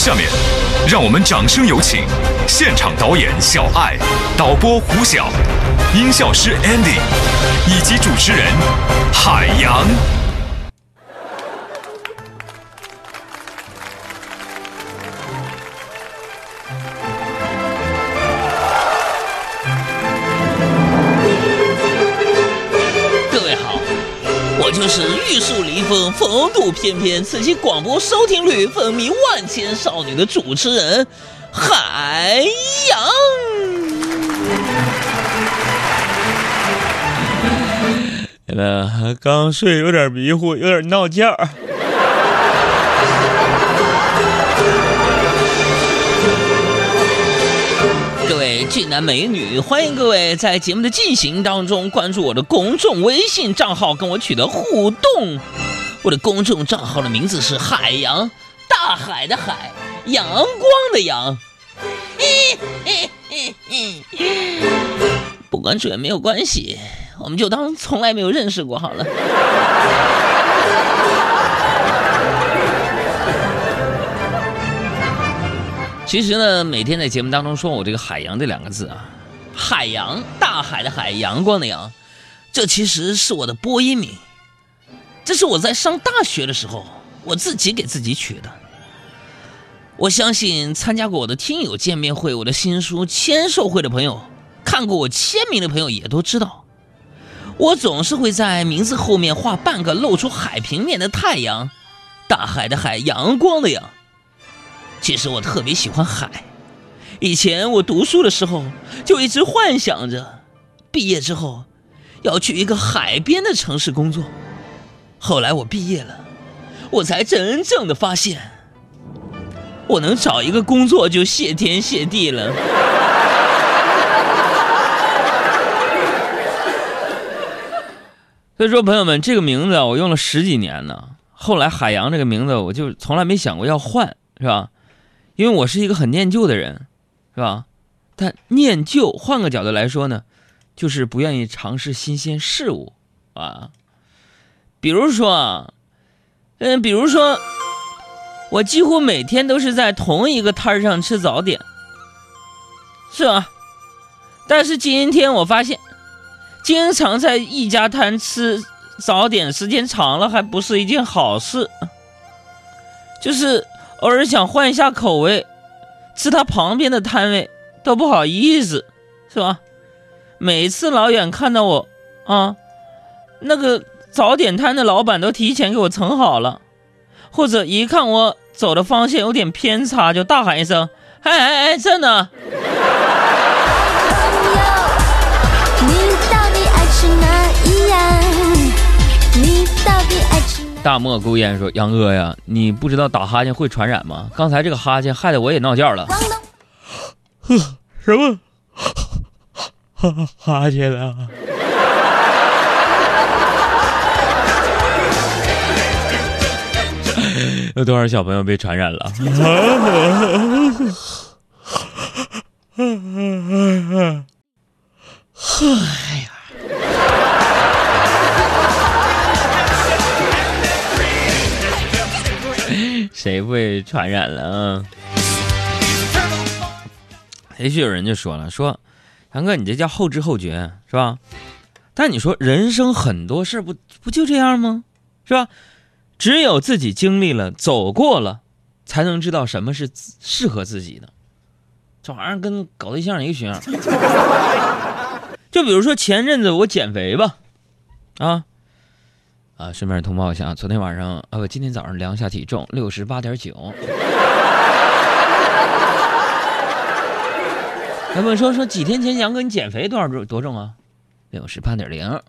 下面，让我们掌声有请现场导演小爱、导播胡晓、音效师 Andy 以及主持人海洋。树临风、风度翩翩、此期广播收听率风靡万千少女的主持人海洋。那刚睡有点迷糊，有点闹觉。俊男美女，欢迎各位在节目的进行当中关注我的公众微信账号，跟我取得互动。我的公众账号的名字是海洋，大海的海，阳光的阳。不关注也没有关系，我们就当从来没有认识过好了。其实呢，每天在节目当中说我这个“海洋”这两个字啊，海洋，大海的海，阳光的阳，这其实是我的播音名。这是我在上大学的时候我自己给自己取的。我相信参加过我的听友见面会、我的新书签售会的朋友，看过我签名的朋友也都知道，我总是会在名字后面画半个露出海平面的太阳，大海的海，阳光的阳。其实我特别喜欢海，以前我读书的时候就一直幻想着，毕业之后要去一个海边的城市工作。后来我毕业了，我才真正的发现，我能找一个工作就谢天谢地了。所以说，朋友们，这个名字啊，我用了十几年呢。后来海洋这个名字，我就从来没想过要换，是吧？因为我是一个很念旧的人，是吧？但念旧，换个角度来说呢，就是不愿意尝试新鲜事物啊。比如说啊，嗯，比如说，我几乎每天都是在同一个摊儿上吃早点，是吧？但是今天我发现，经常在一家摊吃早点时间长了，还不是一件好事，就是。偶尔想换一下口味，吃他旁边的摊位都不好意思，是吧？每次老远看到我，啊，那个早点摊的老板都提前给我盛好了，或者一看我走的方向有点偏差，就大喊一声：“哎哎哎，这呢！”大漠孤烟说：“杨哥呀，你不知道打哈欠会传染吗？刚才这个哈欠害得我也闹觉了。什么？哈 哈欠啊？有多少小朋友被传染了？哎谁会传染了啊？也许有人就说了：“说杨哥，你这叫后知后觉是吧？但你说人生很多事不不就这样吗？是吧？只有自己经历了、走过了，才能知道什么是适合自己的。这玩意儿跟搞对象一个学样。就比如说前阵子我减肥吧，啊。”啊，顺便通报一下，昨天晚上啊不，今天早上量下体重六十八点九。他们说说几天前杨哥你减肥多少多重啊？六十八点零。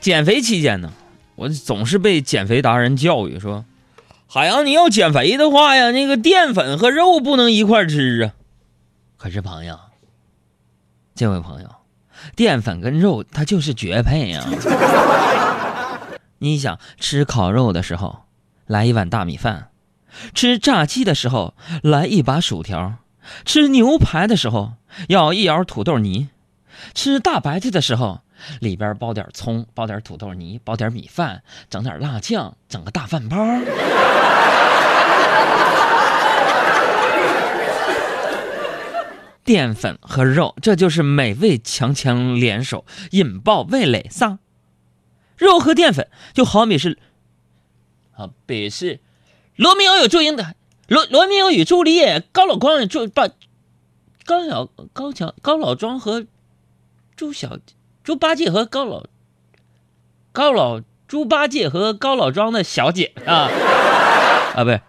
减肥期间呢，我总是被减肥达人教育说：“海洋，你要减肥的话呀，那个淀粉和肉不能一块吃啊。”可是朋友，这位朋友。淀粉跟肉，它就是绝配呀！你想吃烤肉的时候，来一碗大米饭；吃炸鸡的时候，来一把薯条；吃牛排的时候，要一勺土豆泥；吃大白菜的时候，里边包点葱，包点土豆泥，包点米饭，整点辣酱，整个大饭包。淀粉和肉，这就是美味强强联手，引爆味蕾撒。肉和淀粉就好比是，好比是罗密欧与朱茵的罗罗密欧与朱丽叶，高老光与朱把高老高桥高老庄和朱小猪八戒和高老高老猪八戒和高老庄的小姐啊啊，不是，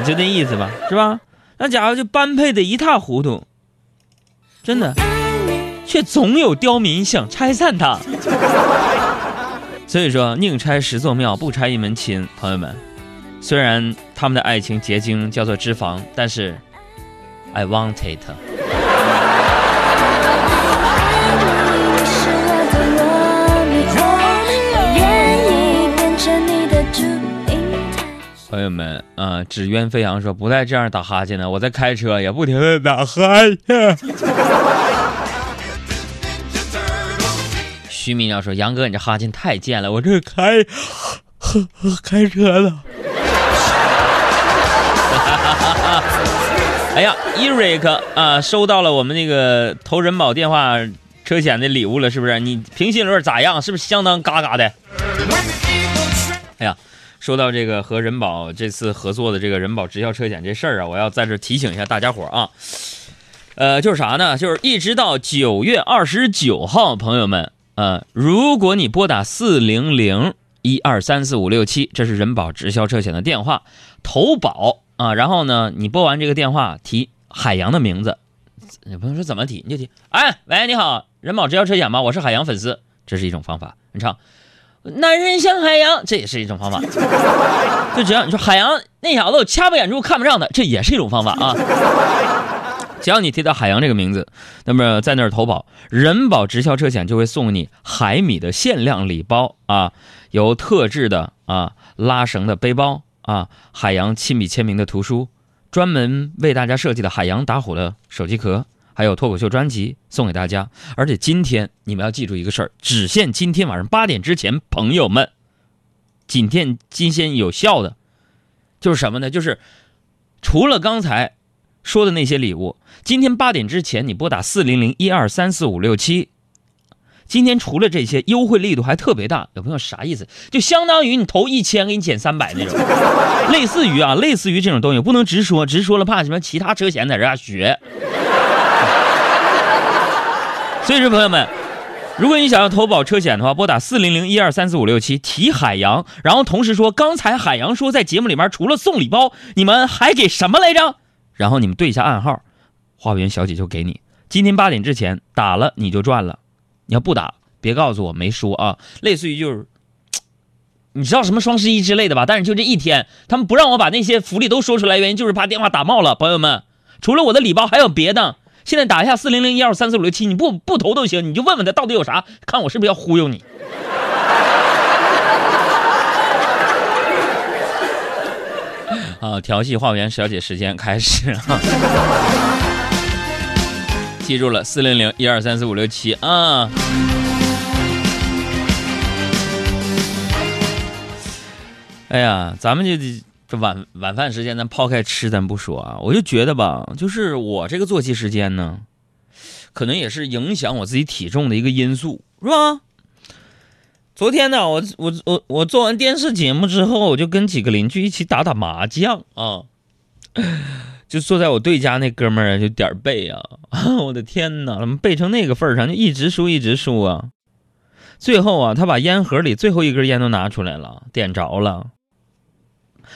就那意思吧，是吧？那家伙就般配的一塌糊涂，真的，却总有刁民想拆散他。所以说，宁拆十座庙，不拆一门亲。朋友们，虽然他们的爱情结晶叫做脂肪，但是，I want it。朋友们啊，纸鸢飞扬说不带这样打哈欠的，我在开车也不停的打哈欠。徐明要说杨哥，你这哈欠太贱了，我这开开车呢。哎呀，Eric 啊，收到了我们那个投人保电话车险的礼物了，是不是？你平心论咋样？是不是相当嘎嘎的？哎呀。说到这个和人保这次合作的这个人保直销车险这事儿啊，我要在这提醒一下大家伙儿啊，呃，就是啥呢？就是一直到九月二十九号，朋友们，呃，如果你拨打四零零一二三四五六七，这是人保直销车险的电话，投保啊，然后呢，你拨完这个电话提海洋的名字，你朋友说怎么提你就提，哎，喂，你好，人保直销车险吗？我是海洋粉丝，这是一种方法，你唱。男人像海洋，这也是一种方法。就只要你说海洋那小子，我掐不眼珠看不上他，这也是一种方法啊。只要你提到海洋这个名字，那么在那儿投保，人保直销车险就会送你海米的限量礼包啊，有特制的啊拉绳的背包啊，海洋亲笔签名的图书，专门为大家设计的海洋打虎的手机壳。还有脱口秀专辑送给大家，而且今天你们要记住一个事儿，只限今天晚上八点之前，朋友们，仅限今天有效的，就是什么呢？就是除了刚才说的那些礼物，今天八点之前你拨打四零零一二三四五六七，今天除了这些优惠力度还特别大。有朋友啥意思？就相当于你投一千给你减三百那种，类似于啊，类似于这种东西，不能直说，直说了怕什么其他车险在这儿学。所以说，朋友们，如果你想要投保车险的话，拨打四零零一二三四五六七，提海洋，然后同时说刚才海洋说在节目里面除了送礼包，你们还给什么来着？然后你们对一下暗号，花园小姐就给你。今天八点之前打了你就赚了，你要不打别告诉我没说啊。类似于就是，你知道什么双十一之类的吧？但是就这一天，他们不让我把那些福利都说出来，原因就是怕电话打冒了。朋友们，除了我的礼包还有别的。现在打一下四零零一二三四五六七，你不不投都行，你就问问他到底有啥，看我是不是要忽悠你。啊，调戏化缘小姐时间开始啊！记住了，四零零一二三四五六七啊！哎呀，咱们就得。这晚晚饭时间，咱抛开吃，咱不说啊，我就觉得吧，就是我这个作息时间呢，可能也是影响我自己体重的一个因素，是吧？昨天呢，我我我我做完电视节目之后，我就跟几个邻居一起打打麻将啊，就坐在我对家那哥们儿就点儿背啊，我的天哪，怎么背成那个份儿上，就一直输一直输啊，最后啊，他把烟盒里最后一根烟都拿出来了，点着了。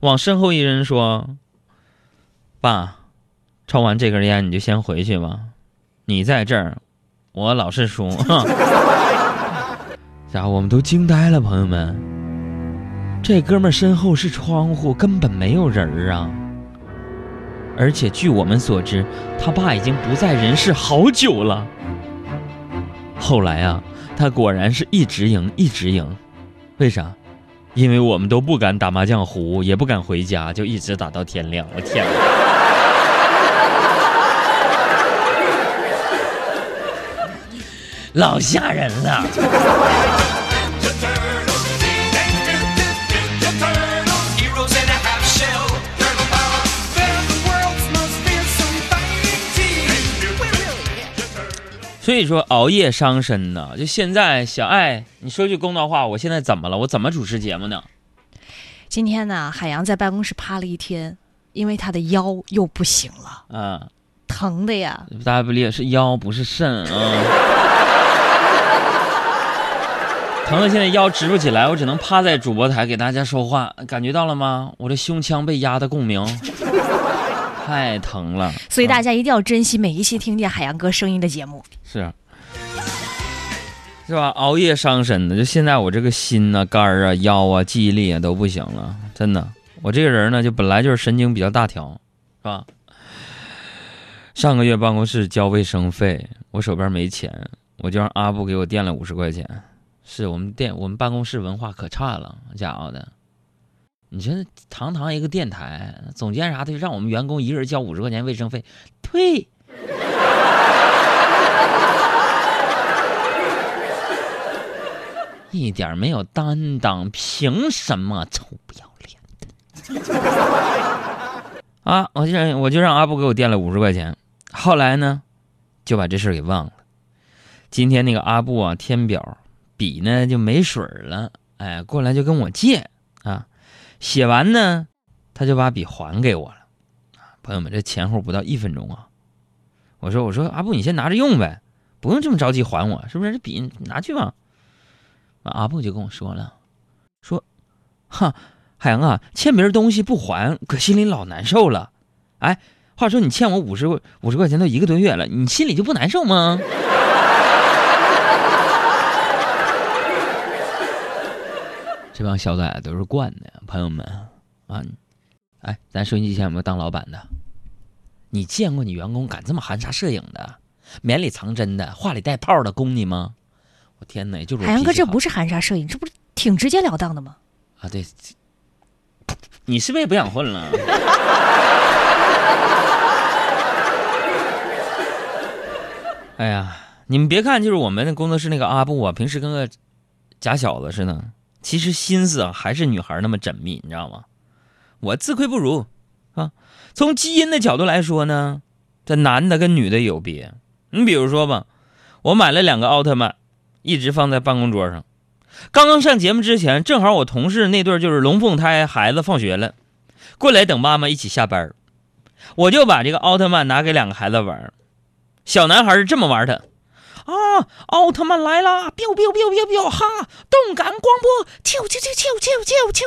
往身后一人说：“爸，抽完这根烟你就先回去吧，你在这儿，我老是输。”家伙，我们都惊呆了，朋友们。这哥们身后是窗户，根本没有人儿啊。而且据我们所知，他爸已经不在人世好久了。后来啊，他果然是一直赢，一直赢。为啥？因为我们都不敢打麻将胡，也不敢回家，就一直打到天亮。我天，老吓人了。所以说熬夜伤身呢。就现在，小爱，你说句公道话，我现在怎么了？我怎么主持节目呢？今天呢，海洋在办公室趴了一天，因为他的腰又不行了，嗯，疼的呀。大家不理解，是腰不是肾啊。疼的现在腰直不起来，我只能趴在主播台给大家说话，感觉到了吗？我的胸腔被压的共鸣，太疼了。所以大啊家一定要珍惜每一期听见海洋哥声音的节目。是是吧？熬夜伤身的，就现在我这个心呐、肝儿啊、腰啊、记忆力啊都不行了，真的。我这个人呢，就本来就是神经比较大条，是吧？上个月办公室交卫生费，我手边没钱，我就让阿布给我垫了五十块钱。是我们店我们办公室文化可差了，家伙的！你说堂堂一个电台，总监啥的让我们员工一个人交五十块钱卫生费，退！一点没有担当，凭什么臭不要脸的？啊！我就让我就让阿布给我垫了五十块钱，后来呢，就把这事儿给忘了。今天那个阿布啊，填表笔呢就没水了，哎，过来就跟我借，写完呢，他就把笔还给我了。朋友们，这前后不到一分钟啊！我说我说阿布，你先拿着用呗，不用这么着急还我，是不是？这笔拿去吧。阿布就跟我说了，说，哈，海洋啊，欠别人东西不还，可心里老难受了。哎，话说你欠我五十五十块钱都一个多月了，你心里就不难受吗？这帮小崽子都是惯的，朋友们啊！哎，咱收音机前有没有当老板的？你见过你员工敢这么含沙射影的，绵里藏针的，话里带泡的攻你吗？我天哪，就是我海洋哥，这不是含沙射影，这不是挺直截了当的吗？啊，对，你是不是也不想混了？哎呀，你们别看就是我们工作室那个阿布啊，平时跟个假小子似的，其实心思啊还是女孩那么缜密，你知道吗？我自愧不如啊。从基因的角度来说呢，这男的跟女的有别。你比如说吧，我买了两个奥特曼，一直放在办公桌上。刚刚上节目之前，正好我同事那对就是龙凤胎，孩子放学了，过来等妈妈一起下班我就把这个奥特曼拿给两个孩子玩小男孩是这么玩的，啊，奥特曼来啦！biu biu biu biu biu，哈，动感光波，啾啾啾啾啾啾啾，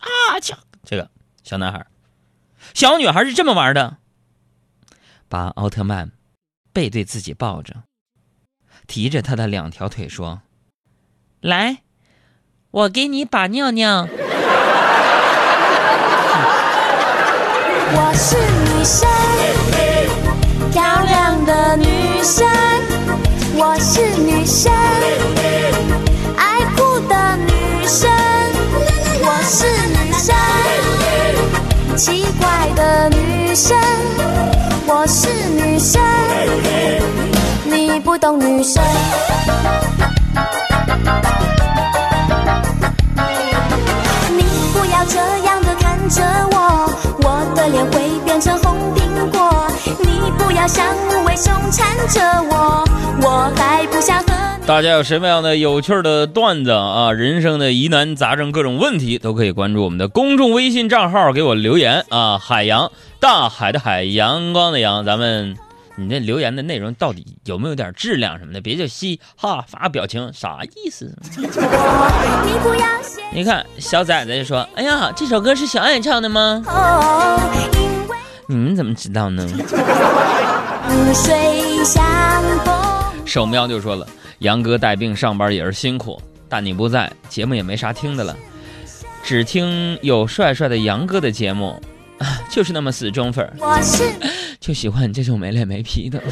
啊，这个小男孩，小女孩是这么玩的，把奥特曼背对自己抱着，提着他的两条腿说。来，我给你把尿尿。我是女生，漂亮的女生。我是女生，爱哭的女生。我是女生，奇怪的女生。我是女生，你不懂女生。你不要这样的看着我，我像无尾熊缠着我，我还不想和。大家有什么样的有趣的段子啊？人生的疑难杂症、各种问题，都可以关注我们的公众微信账号，给我留言啊！海洋，大海的海，阳光的阳，咱们。你这留言的内容到底有没有点质量什么的？别就嘻哈发表情，啥意思？你看小崽子就说：“哎呀，这首歌是小爱唱的吗哦，因为？”你们怎么知道呢？萍水相逢。手喵就说了：“杨哥带病上班也是辛苦，但你不在，节目也没啥听的了，只听有帅帅的杨哥的节目，啊，就是那么死忠粉儿，我是 就喜欢你这种没脸没皮的。”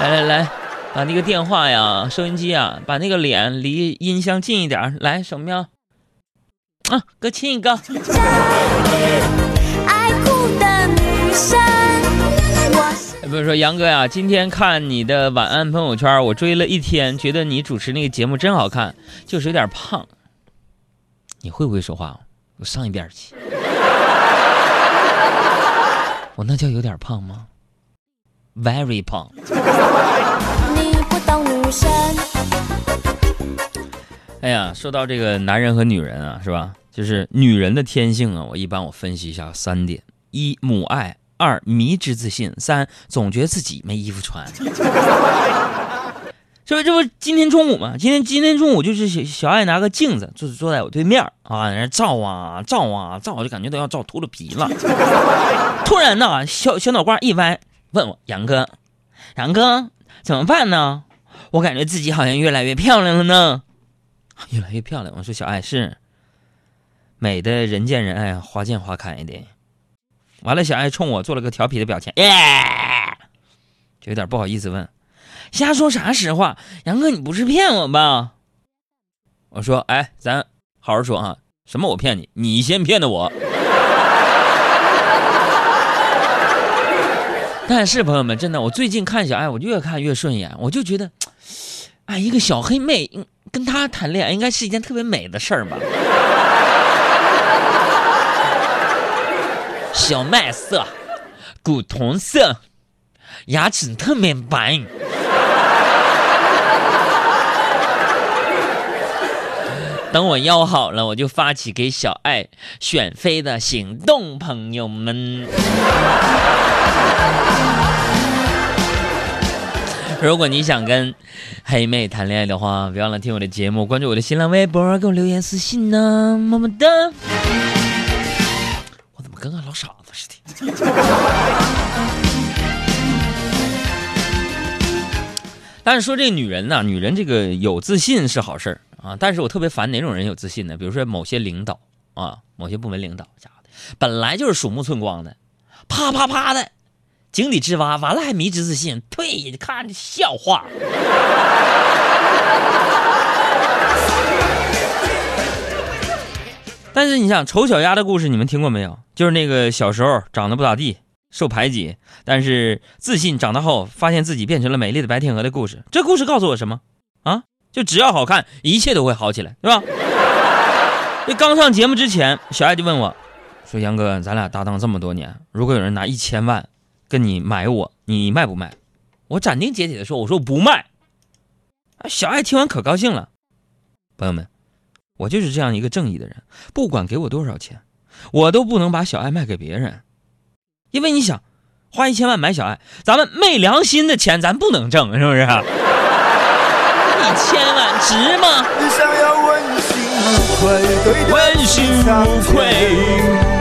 来来来，把那个电话呀、收音机啊，把那个脸离音箱近一点。来，守喵，啊，哥亲一个。爱哭的比如说杨哥呀，今天看你的晚安朋友圈，我追了一天，觉得你主持那个节目真好看，就是有点胖。你会不会说话？我上一边去。我 那叫有点胖吗？very 胖。你不懂女生，哎呀，说到这个男人和女人啊，是吧？就是女人的天性啊，我一般我分析一下三点：一母爱，二迷之自信，三总觉得自己没衣服穿。这不这不今天中午嘛？今天今天中午就是小小爱拿个镜子，就是坐在我对面啊，在那照啊照啊照，就感觉都要照秃噜皮了。突然呢，小小脑瓜一歪，问我杨哥，杨哥怎么办呢？我感觉自己好像越来越漂亮了呢。越来越漂亮。我说小爱是美的人见人爱，花见花开的。完了，小爱冲我做了个调皮的表情，耶，就有点不好意思问，瞎说啥实话？杨哥，你不是骗我吧？我说，哎，咱好好说啊，什么我骗你？你先骗的我。但是朋友们，真的，我最近看小爱，我越看越顺眼，我就觉得，哎，一个小黑妹跟他谈恋爱，应该是一件特别美的事儿吧。小麦色，古铜色，牙齿特别白。等我腰好了，我就发起给小爱选妃的行动，朋友们。如果你想跟黑妹谈恋爱的话，别忘了听我的节目，关注我的新浪微博，给我留言私信呢，么么哒。跟个老傻子似的？但是说这女人呢、女人这个有自信是好事儿啊，但是我特别烦哪种人有自信呢？比如说某些领导啊，某些部门领导，家的，本来就是鼠目寸光的，啪啪啪的。井底之蛙，完了还迷之自信，呸！看着笑话。但是你想，丑小鸭的故事你们听过没有？就是那个小时候长得不咋地，受排挤，但是自信，长大后发现自己变成了美丽的白天鹅的故事。这故事告诉我什么？啊，就只要好看，一切都会好起来，对吧？这刚上节目之前，小爱就问我，说：“杨哥，咱俩搭档这么多年，如果有人拿一千万。”跟你买我，你卖不卖？我斩钉截铁的说，我说我不卖。小爱听完可高兴了。朋友们，我就是这样一个正义的人，不管给我多少钱，我都不能把小爱卖给别人，因为你想，花一千万买小爱，咱们昧良心的钱咱不能挣，是不是？一千万值吗？你想要问心无愧，对得问心无愧。